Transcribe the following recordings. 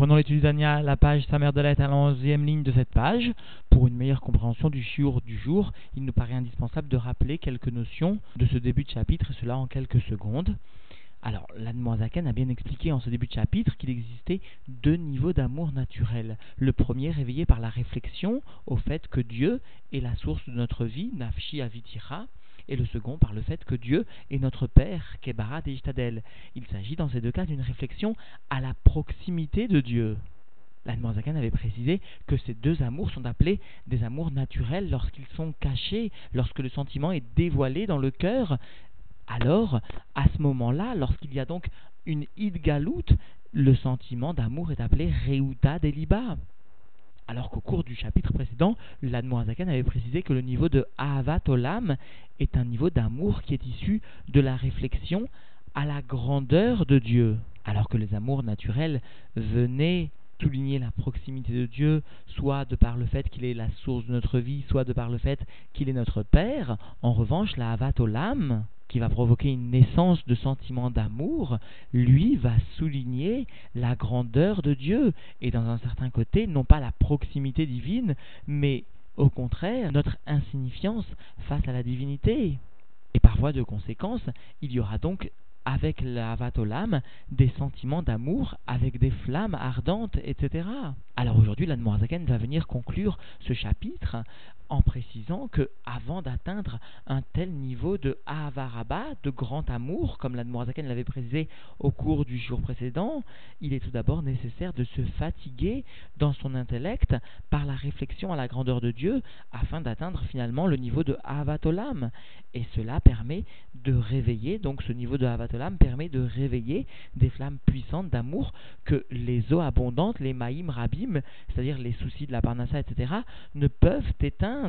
Pendant l'étude d'Ania, la page Samer de à la 11e ligne de cette page. Pour une meilleure compréhension du shiur du jour, il nous paraît indispensable de rappeler quelques notions de ce début de chapitre, et cela en quelques secondes. Alors, l'Admoisaken a bien expliqué en ce début de chapitre qu'il existait deux niveaux d'amour naturel. Le premier réveillé par la réflexion au fait que Dieu est la source de notre vie, Nafshi Avitira, et le second par le fait que Dieu est notre Père, Kebarat et Ishtadel. Il s'agit dans ces deux cas d'une réflexion à la proximité de Dieu. L'Admanzakan avait précisé que ces deux amours sont appelés des amours naturels lorsqu'ils sont cachés, lorsque le sentiment est dévoilé dans le cœur. Alors, à ce moment-là, lorsqu'il y a donc une idgalout, le sentiment d'amour est appelé Reuta Deliba alors qu'au cours du chapitre précédent, l'Admoazakan avait précisé que le niveau de Ahavat Olam est un niveau d'amour qui est issu de la réflexion à la grandeur de Dieu, alors que les amours naturels venaient souligner la proximité de Dieu, soit de par le fait qu'il est la source de notre vie, soit de par le fait qu'il est notre Père. En revanche, la Avat Olam, qui va provoquer une naissance de sentiments d'amour, lui va souligner la grandeur de Dieu, et dans un certain côté, non pas la proximité divine, mais au contraire, notre insignifiance face à la divinité. Et par voie de conséquence, il y aura donc avec la Vatolam des sentiments d'amour avec des flammes ardentes, etc. Alors aujourd'hui, l'Admorazaken va venir conclure ce chapitre en précisant que avant d'atteindre un tel niveau de Avaraba, de grand amour, comme l'Admorazaken l'avait précisé au cours du jour précédent, il est tout d'abord nécessaire de se fatiguer dans son intellect par la réflexion à la grandeur de Dieu afin d'atteindre finalement le niveau de Avatolam. Et cela permet de réveiller, donc ce niveau de Avatolam permet de réveiller des flammes puissantes d'amour que les eaux abondantes, les maïm rabim, c'est-à-dire les soucis de la parnassa, etc., ne peuvent éteindre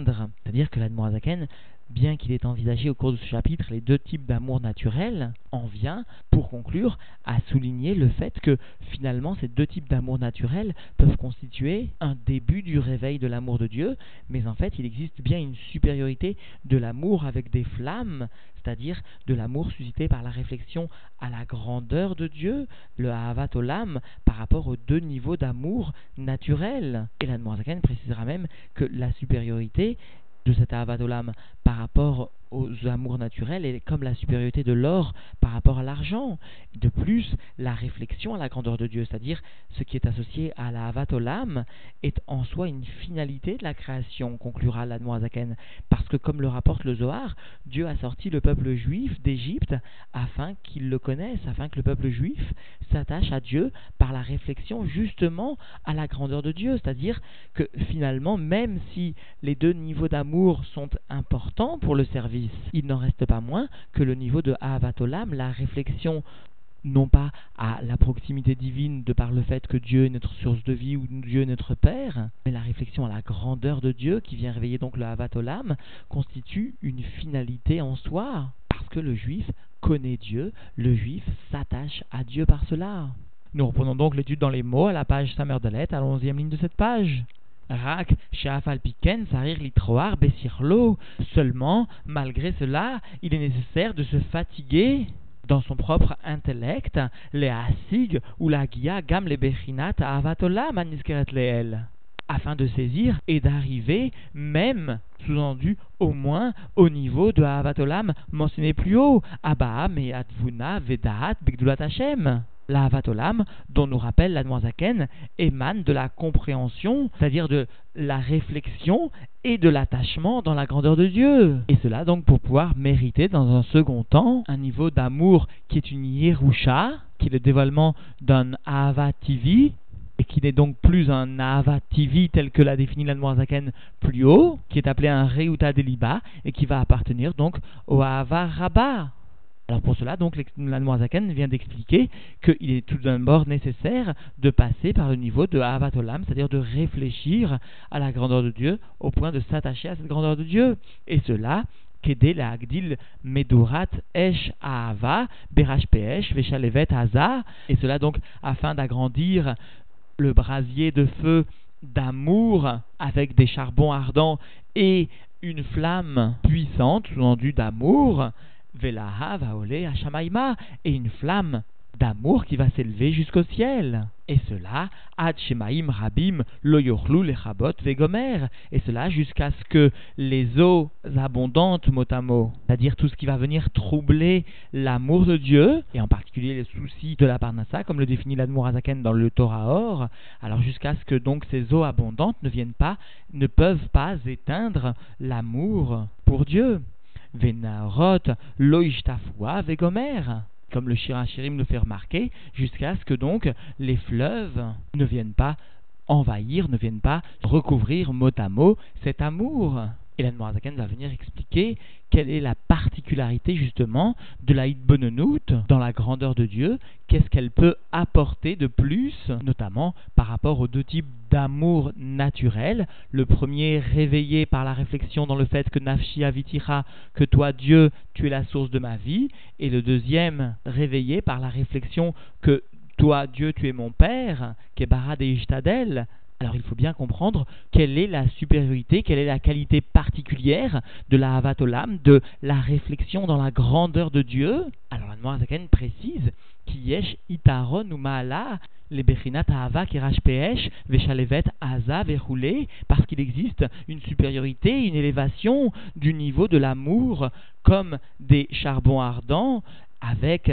c'est-à-dire que l'Admorazaken, bien qu'il ait envisagé au cours de ce chapitre les deux types d'amour naturel, en vient, pour conclure, à souligner le fait que finalement ces deux types d'amour naturel peuvent constituer un début du réveil de l'amour de Dieu, mais en fait il existe bien une supériorité de l'amour avec des flammes, c'est-à-dire de l'amour suscité par la réflexion à la grandeur de Dieu, le Ahavat Olam, par rapport aux deux niveaux d'amour naturel. Et la précisera même que la supériorité de cet Olam par rapport aux amours naturels et comme la supériorité de l'or par rapport à l'argent. De plus, la réflexion à la grandeur de Dieu, c'est-à-dire ce qui est associé à la Olam, est en soi une finalité de la création, conclura l'Admoazaken. Parce que, comme le rapporte le Zohar, Dieu a sorti le peuple juif d'Égypte afin qu'il le connaisse, afin que le peuple juif s'attache à Dieu par la réflexion justement à la grandeur de Dieu. C'est-à-dire que finalement, même si les deux niveaux d'amour sont importants pour le service, il n'en reste pas moins que le niveau de Ahavatolam, la réflexion non pas à la proximité divine de par le fait que Dieu est notre source de vie ou Dieu est notre Père, mais la réflexion à la grandeur de Dieu qui vient réveiller donc le Havatolam constitue une finalité en soi, parce que le juif connaît Dieu, le juif s'attache à Dieu par cela. Nous reprenons donc l'étude dans les mots à la page Samerdelet, à la onzième ligne de cette page. Rak, Piken, Sarir Litroar, Bessirlo. Seulement, malgré cela, il est nécessaire de se fatiguer dans son propre intellect, les Asig ou la Gia Gam le Bechinat Avatola Maniskeret Leel, afin de saisir et d'arriver même sous-entendu au moins au niveau de Avatolam mentionné plus haut, Abaam et Advuna Vedahat Bigdulat Hashem la Havatolam, dont nous rappelle la Noazaken, émane de la compréhension, c'est-à-dire de la réflexion et de l'attachement dans la grandeur de Dieu. Et cela donc pour pouvoir mériter dans un second temps un niveau d'amour qui est une Yerusha, qui est le dévoilement d'un Avativi, et qui n'est donc plus un Avativi tel que l'a défini la Noazaken plus haut, qui est appelé un Reuta Deliba, et qui va appartenir donc au Avaraba, alors pour cela, donc, l'Anmoazaken vient d'expliquer qu'il est tout d'abord nécessaire de passer par le niveau de Avatolam, c'est-à-dire de réfléchir à la grandeur de Dieu au point de s'attacher à cette grandeur de Dieu. Et cela, Kede la Agdil Medurat Esh Ahava Berash Peesh Veshalevet Haza. Et cela donc afin d'agrandir le brasier de feu d'amour avec des charbons ardents et une flamme puissante, sous-entendu d'amour, Velaha Vaole Hashamaima, et une flamme d'amour qui va s'élever jusqu'au ciel. Et cela, ad shemaim rabim lo lechabot vegomer. Et cela jusqu'à ce que les eaux abondantes, mot à mot, c'est-à-dire tout ce qui va venir troubler l'amour de Dieu, et en particulier les soucis de la parnassa, comme le définit l'Admour Azaken dans le Torah Or, alors jusqu'à ce que donc ces eaux abondantes ne viennent pas, ne peuvent pas éteindre l'amour pour Dieu. Venarot loishtafua vegomer comme le Shirachirim le fait remarquer, jusqu'à ce que donc les fleuves ne viennent pas envahir, ne viennent pas recouvrir mot à mot cet amour. Et la va venir expliquer quelle est la particularité justement de la Hitbonenout dans la grandeur de Dieu, qu'est-ce qu'elle peut apporter de plus, notamment par rapport aux deux types d'amour naturel? Le premier réveillé par la réflexion dans le fait que Nafshi Avitira, que toi Dieu, tu es la source de ma vie, et le deuxième réveillé par la réflexion que toi Dieu, tu es mon Père, Kebara de Ishtadel, alors il faut bien comprendre quelle est la supériorité, quelle est la qualité particulière de la Havatolam, de la réflexion dans la grandeur de Dieu. Alors la Zaken précise Kiyesh itaron ou maala les bechinat ahava veshalevet aza parce qu'il existe une supériorité, une élévation du niveau de l'amour comme des charbons ardents avec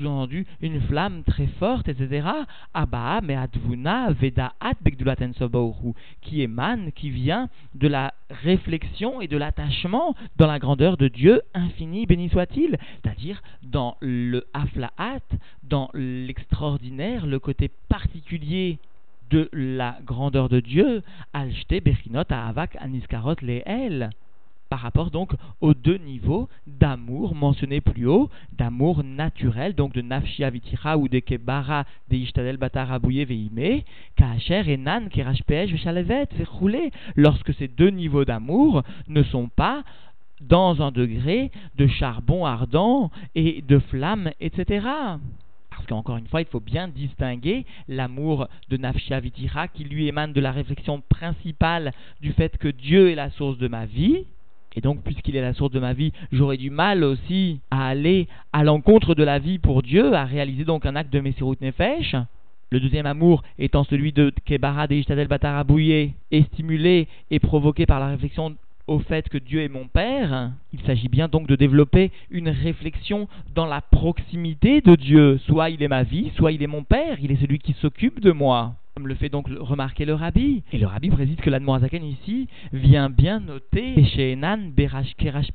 entendu une flamme très forte, etc. Abba, mais advuna, veda qui émane, qui vient de la réflexion et de l'attachement dans la grandeur de Dieu infini, béni soit-il, c'est-à-dire dans le aflaat, dans l'extraordinaire, le côté particulier de la grandeur de Dieu, alchte bechinot avak aniskarot leel par rapport donc aux deux niveaux d'amour mentionnés plus haut, d'amour naturel, donc de nafshia vitira ou de kebara de ishtadel batarabouye veime, kacher et nan kerashpej chalevet roulé lorsque ces deux niveaux d'amour ne sont pas dans un degré de charbon ardent et de flamme, etc. Parce qu'encore une fois, il faut bien distinguer l'amour de Nafshia Vitira qui lui émane de la réflexion principale du fait que Dieu est la source de ma vie, et donc, puisqu'il est la source de ma vie, j'aurai du mal aussi à aller à l'encontre de la vie pour Dieu, à réaliser donc un acte de Messirut Nefesh. Le deuxième amour étant celui de Kebara de Ishtadel Batarabouye, et stimulé et provoqué par la réflexion au fait que Dieu est mon Père, il s'agit bien donc de développer une réflexion dans la proximité de Dieu. Soit il est ma vie, soit il est mon Père, il est celui qui s'occupe de moi le fait donc remarquer le rabbi. Et le rabbi précise que l'Admorazaken ici vient bien noter chez Enan Berash Kerash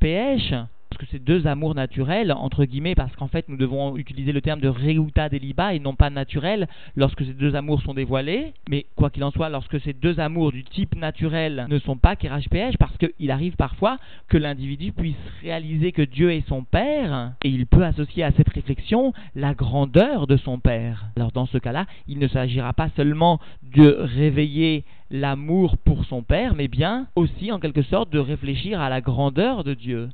parce que c'est deux amours naturels, entre guillemets, parce qu'en fait nous devons utiliser le terme de Reuta Deliba et non pas naturel lorsque ces deux amours sont dévoilés. Mais quoi qu'il en soit, lorsque ces deux amours du type naturel ne sont pas PH, parce qu'il arrive parfois que l'individu puisse réaliser que Dieu est son Père, et il peut associer à cette réflexion la grandeur de son Père. Alors dans ce cas-là, il ne s'agira pas seulement de réveiller l'amour pour son Père, mais bien aussi en quelque sorte de réfléchir à la grandeur de Dieu.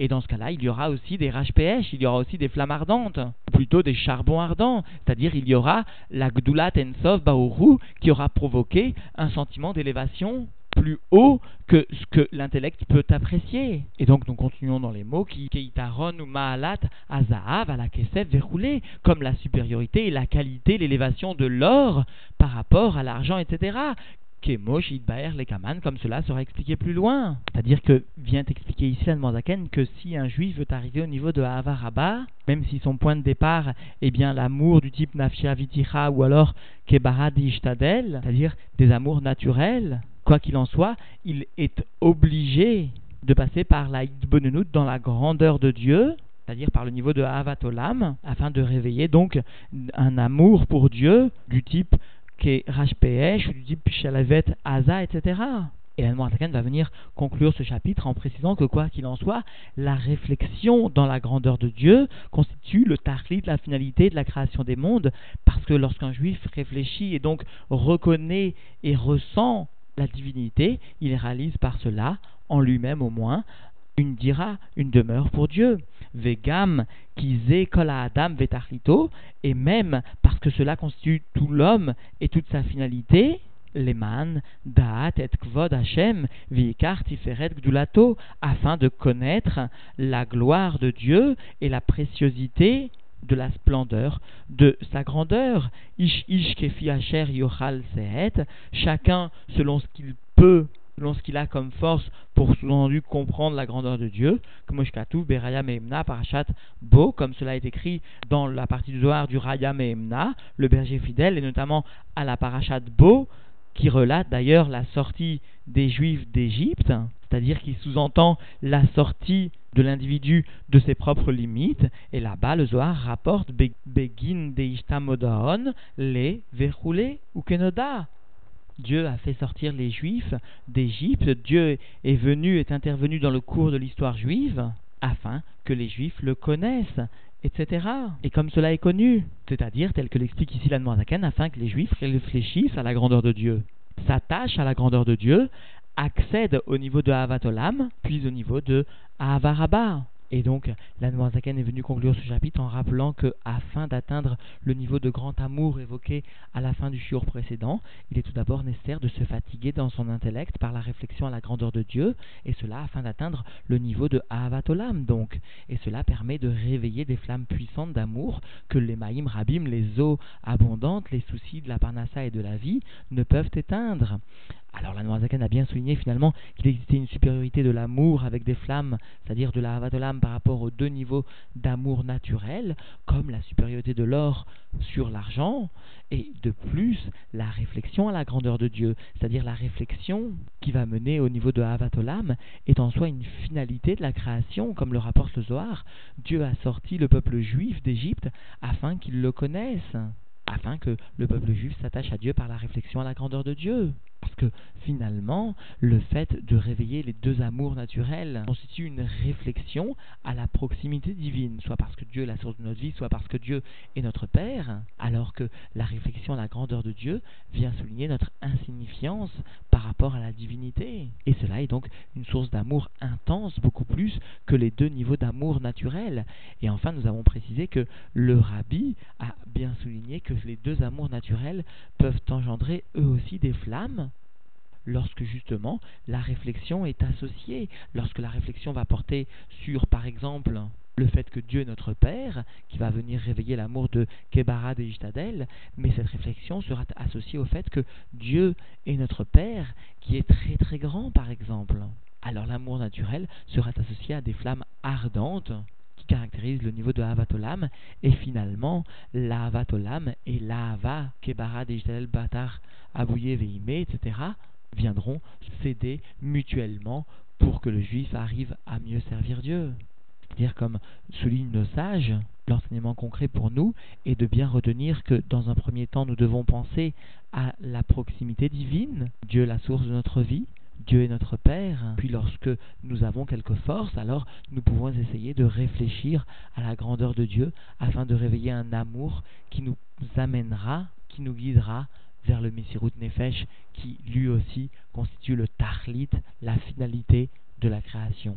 Et dans ce cas-là, il y aura aussi des rachpèches, il y aura aussi des flammes ardentes, ou plutôt des charbons ardents. C'est-à-dire, il y aura la Gdulat Ensov Baoru qui aura provoqué un sentiment d'élévation plus haut que ce que l'intellect peut apprécier. Et donc nous continuons dans les mots qui keitaron ou maalat azahav à la kesef verroulé, comme la supériorité et la qualité, l'élévation de l'or par rapport à l'argent, etc. Comme cela sera expliqué plus loin. C'est-à-dire que vient expliquer ici la Zaken que si un juif veut arriver au niveau de Havaraba, même si son point de départ est bien l'amour du type Nafshia Viticha ou alors Kebara Ishtadel, c'est-à-dire des amours naturels, quoi qu'il en soit, il est obligé de passer par la Idbonenut dans la grandeur de Dieu, c'est-à-dire par le niveau de Havatolam, afin de réveiller donc un amour pour Dieu du type du type Shalavet, Aza, etc. Et la va venir conclure ce chapitre en précisant que quoi qu'il en soit, la réflexion dans la grandeur de Dieu constitue le de la finalité de la création des mondes, parce que lorsqu'un juif réfléchit et donc reconnaît et ressent la divinité, il réalise par cela, en lui-même au moins, une dira, une demeure pour Dieu. Vegam kize kol adam vetarlito, et même parce que cela constitue tout l'homme et toute sa finalité, leman daat et kvod Hashem vikar tiferet gdulato, afin de connaître la gloire de Dieu et la préciosité de la splendeur de sa grandeur. Ish ish kefi asher yochal sehet. Chacun selon ce qu'il peut selon ce qu'il a comme force pour sous-entendu comprendre la grandeur de Dieu, comme Beraya Mehemna, Parashat Bo, comme cela est écrit dans la partie du Zohar du Raya Mehemna, le berger fidèle, et notamment à la Parashat Bo, qui relate d'ailleurs la sortie des Juifs d'Égypte, c'est-à-dire qui sous-entend la sortie de l'individu de ses propres limites, et là-bas le Zohar rapporte Begin Deishtamodaon, les Verroulé ou. Dieu a fait sortir les Juifs d'Égypte, Dieu est venu, est intervenu dans le cours de l'histoire juive, afin que les Juifs le connaissent, etc. Et comme cela est connu, c'est-à-dire tel que l'explique ici la Noirzakan, afin que les Juifs réfléchissent à la grandeur de Dieu, s'attachent à la grandeur de Dieu, accèdent au niveau de Havatolam, puis au niveau de Ahavaraba. Et donc, la Noirzaken est venue conclure ce chapitre en rappelant que, afin d'atteindre le niveau de grand amour évoqué à la fin du shiur précédent, il est tout d'abord nécessaire de se fatiguer dans son intellect par la réflexion à la grandeur de Dieu, et cela afin d'atteindre le niveau de Ahavatolam, donc. Et cela permet de réveiller des flammes puissantes d'amour que les Maïm Rabim, les eaux abondantes, les soucis de la Parnassa et de la vie ne peuvent éteindre. Alors la Noirzakan a bien souligné finalement qu'il existait une supériorité de l'amour avec des flammes, c'est-à-dire de la Havatolam par rapport aux deux niveaux d'amour naturel, comme la supériorité de l'or sur l'argent, et de plus la réflexion à la grandeur de Dieu, c'est-à-dire la réflexion qui va mener au niveau de Havatolam est en soi une finalité de la création, comme le rapporte le Zohar. Dieu a sorti le peuple juif d'Égypte afin qu'il le connaisse afin que le peuple juif s'attache à Dieu par la réflexion à la grandeur de Dieu. Parce que finalement, le fait de réveiller les deux amours naturels constitue une réflexion à la proximité divine, soit parce que Dieu est la source de notre vie, soit parce que Dieu est notre Père, alors que la réflexion à la grandeur de Dieu vient souligner notre insignifiance par rapport à la divinité. Et cela est donc une source d'amour intense, beaucoup plus que les deux niveaux d'amour naturels. Et enfin, nous avons précisé que le rabbi a bien souligné que les deux amours naturels peuvent engendrer eux aussi des flammes lorsque justement la réflexion est associée, lorsque la réflexion va porter sur, par exemple, le fait que Dieu est notre Père, qui va venir réveiller l'amour de Kebara et Ishtadel, mais cette réflexion sera associée au fait que Dieu est notre Père, qui est très très grand, par exemple. Alors l'amour naturel sera associé à des flammes ardentes qui caractérisent le niveau de Havatolam, et finalement, l'Havatolam et l'Ahava, Kebara Ishtadel Batar, Abouye etc., viendront s'aider mutuellement pour que le juif arrive à mieux servir Dieu. C'est-à-dire, comme soulignent nos sages, l'enseignement concret pour nous est de bien retenir que dans un premier temps, nous devons penser à la proximité divine, Dieu la source de notre vie, Dieu est notre Père. Puis lorsque nous avons quelque force, alors nous pouvons essayer de réfléchir à la grandeur de Dieu afin de réveiller un amour qui nous amènera, qui nous guidera vers le Messirut Nefesh qui lui aussi constitue le Tahlit, la finalité de la création.